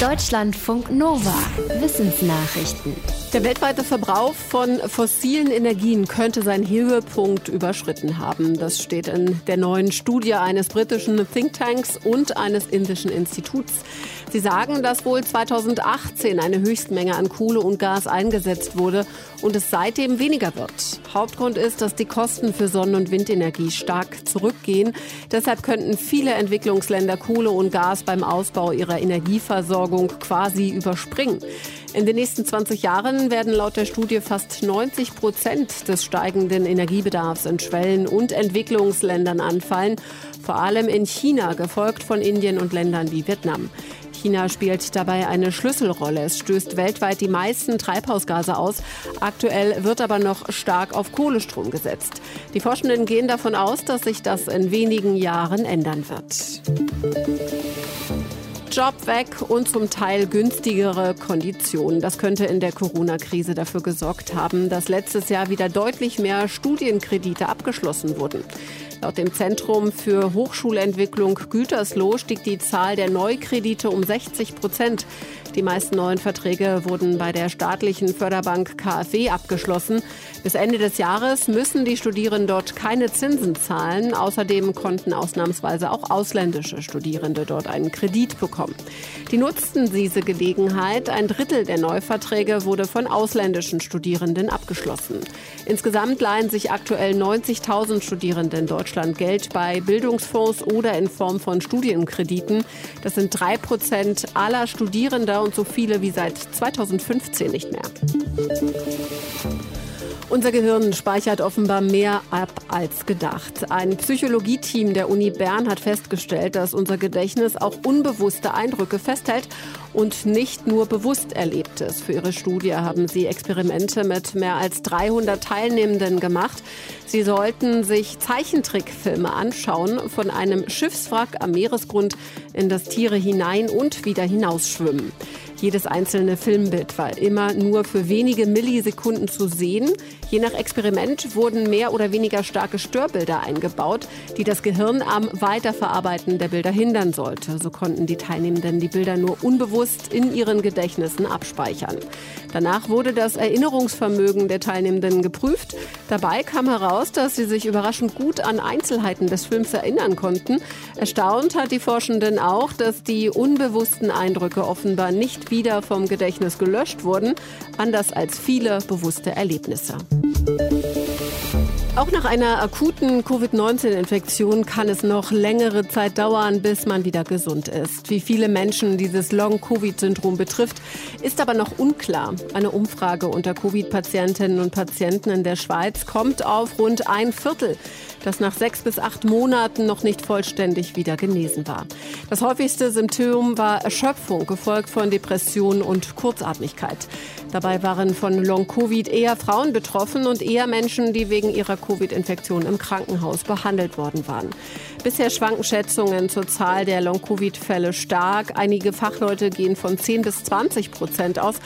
Deutschlandfunk Nova. Wissensnachrichten. Der weltweite Verbrauch von fossilen Energien könnte seinen Höhepunkt überschritten haben. Das steht in der neuen Studie eines britischen Thinktanks und eines indischen Instituts. Sie sagen, dass wohl 2018 eine Höchstmenge an Kohle und Gas eingesetzt wurde und es seitdem weniger wird. Hauptgrund ist, dass die Kosten für Sonnen- und Windenergie stark zurückgehen. Deshalb könnten viele Entwicklungsländer Kohle und Gas beim Ausbau ihrer Energieversorgung quasi überspringen. In den nächsten 20 Jahren werden laut der Studie fast 90 Prozent des steigenden Energiebedarfs in Schwellen- und Entwicklungsländern anfallen, vor allem in China, gefolgt von Indien und Ländern wie Vietnam. China spielt dabei eine Schlüsselrolle. Es stößt weltweit die meisten Treibhausgase aus. Aktuell wird aber noch stark auf Kohlestrom gesetzt. Die Forschenden gehen davon aus, dass sich das in wenigen Jahren ändern wird. Job weg und zum Teil günstigere Konditionen. Das könnte in der Corona-Krise dafür gesorgt haben, dass letztes Jahr wieder deutlich mehr Studienkredite abgeschlossen wurden. Laut dem Zentrum für Hochschulentwicklung Gütersloh stieg die Zahl der Neukredite um 60 Prozent. Die meisten neuen Verträge wurden bei der staatlichen Förderbank KfW abgeschlossen. Bis Ende des Jahres müssen die Studierenden dort keine Zinsen zahlen. Außerdem konnten ausnahmsweise auch ausländische Studierende dort einen Kredit bekommen. Die nutzten diese Gelegenheit. Ein Drittel der Neuverträge wurde von ausländischen Studierenden abgeschlossen. Insgesamt leihen sich aktuell 90.000 Studierende in Deutschland Geld bei Bildungsfonds oder in Form von Studienkrediten. Das sind drei Prozent aller Studierender und so viele wie seit 2015 nicht mehr. Unser Gehirn speichert offenbar mehr ab als gedacht. Ein Psychologieteam der Uni Bern hat festgestellt, dass unser Gedächtnis auch unbewusste Eindrücke festhält und nicht nur bewusst Erlebtes. Für ihre Studie haben sie Experimente mit mehr als 300 Teilnehmenden gemacht. Sie sollten sich Zeichentrickfilme anschauen, von einem Schiffswrack am Meeresgrund in das Tiere hinein und wieder hinausschwimmen. Jedes einzelne Filmbild war immer nur für wenige Millisekunden zu sehen. Je nach Experiment wurden mehr oder weniger starke Störbilder eingebaut, die das Gehirn am Weiterverarbeiten der Bilder hindern sollte. So konnten die Teilnehmenden die Bilder nur unbewusst in ihren Gedächtnissen abspeichern. Danach wurde das Erinnerungsvermögen der Teilnehmenden geprüft. Dabei kam heraus, dass sie sich überraschend gut an Einzelheiten des Films erinnern konnten. Erstaunt hat die Forschenden auch, dass die unbewussten Eindrücke offenbar nicht wieder vom Gedächtnis gelöscht wurden, anders als viele bewusste Erlebnisse. Auch nach einer akuten Covid-19-Infektion kann es noch längere Zeit dauern, bis man wieder gesund ist. Wie viele Menschen dieses Long-Covid-Syndrom betrifft, ist aber noch unklar. Eine Umfrage unter Covid-Patientinnen und Patienten in der Schweiz kommt auf rund ein Viertel, das nach sechs bis acht Monaten noch nicht vollständig wieder genesen war. Das häufigste Symptom war Erschöpfung, gefolgt von Depressionen und Kurzatmigkeit. Dabei waren von Long-Covid eher Frauen betroffen und eher Menschen, die wegen ihrer Covid-Infektion im Krankenhaus behandelt worden waren. Bisher schwanken Schätzungen zur Zahl der Long-Covid-Fälle stark. Einige Fachleute gehen von 10 bis 20 Prozent aus,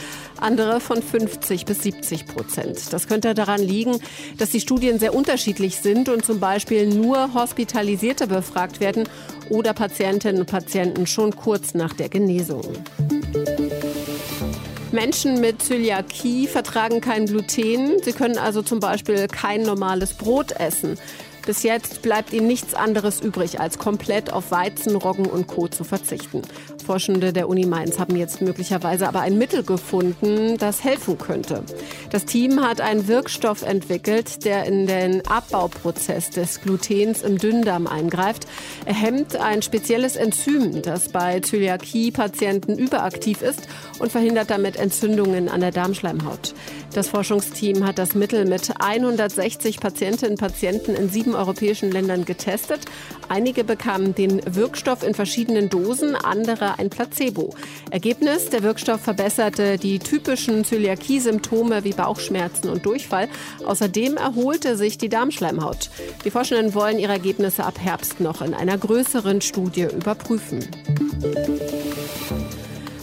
andere von 50 bis 70 Prozent. Das könnte daran liegen, dass die Studien sehr unterschiedlich sind und zum Beispiel nur Hospitalisierte befragt werden oder Patientinnen und Patienten schon kurz nach der Genesung. Menschen mit Zöliakie vertragen kein Gluten. Sie können also zum Beispiel kein normales Brot essen. Bis jetzt bleibt ihnen nichts anderes übrig, als komplett auf Weizen, Roggen und Co. zu verzichten. Forschende der Uni Mainz haben jetzt möglicherweise aber ein Mittel gefunden, das helfen könnte. Das Team hat einen Wirkstoff entwickelt, der in den Abbauprozess des Glutens im Dünndarm eingreift. Er hemmt ein spezielles Enzym, das bei Zöliakie-Patienten überaktiv ist und verhindert damit Entzündungen an der Darmschleimhaut. Das Forschungsteam hat das Mittel mit 160 Patientinnen und Patienten in sieben europäischen Ländern getestet. Einige bekamen den Wirkstoff in verschiedenen Dosen, andere ein Placebo. Ergebnis, der Wirkstoff verbesserte die typischen Zöliakie-Symptome wie Bauchschmerzen und Durchfall. Außerdem erholte sich die Darmschleimhaut. Die Forschenden wollen ihre Ergebnisse ab Herbst noch in einer größeren Studie überprüfen.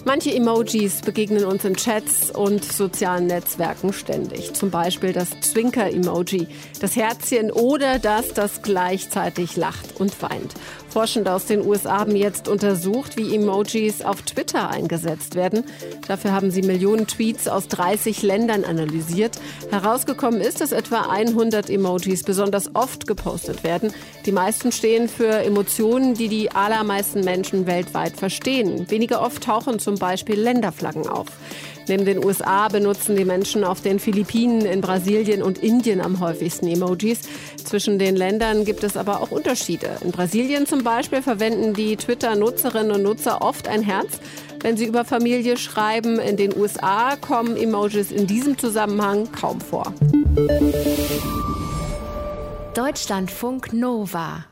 Manche Emojis begegnen uns in Chats und sozialen Netzwerken ständig. Zum Beispiel das Zwinker-Emoji, das Herzchen oder das, das gleichzeitig lacht und weint. Forschende aus den USA haben jetzt untersucht, wie Emojis auf Twitter eingesetzt werden. Dafür haben sie Millionen Tweets aus 30 Ländern analysiert. Herausgekommen ist, dass etwa 100 Emojis besonders oft gepostet werden. Die meisten stehen für Emotionen, die die allermeisten Menschen weltweit verstehen. Weniger oft tauchen Beispiel Länderflaggen auf. Neben den USA benutzen die Menschen auf den Philippinen, in Brasilien und Indien am häufigsten Emojis. Zwischen den Ländern gibt es aber auch Unterschiede. In Brasilien zum Beispiel verwenden die Twitter-Nutzerinnen und Nutzer oft ein Herz, wenn sie über Familie schreiben. In den USA kommen Emojis in diesem Zusammenhang kaum vor. Deutschlandfunk Nova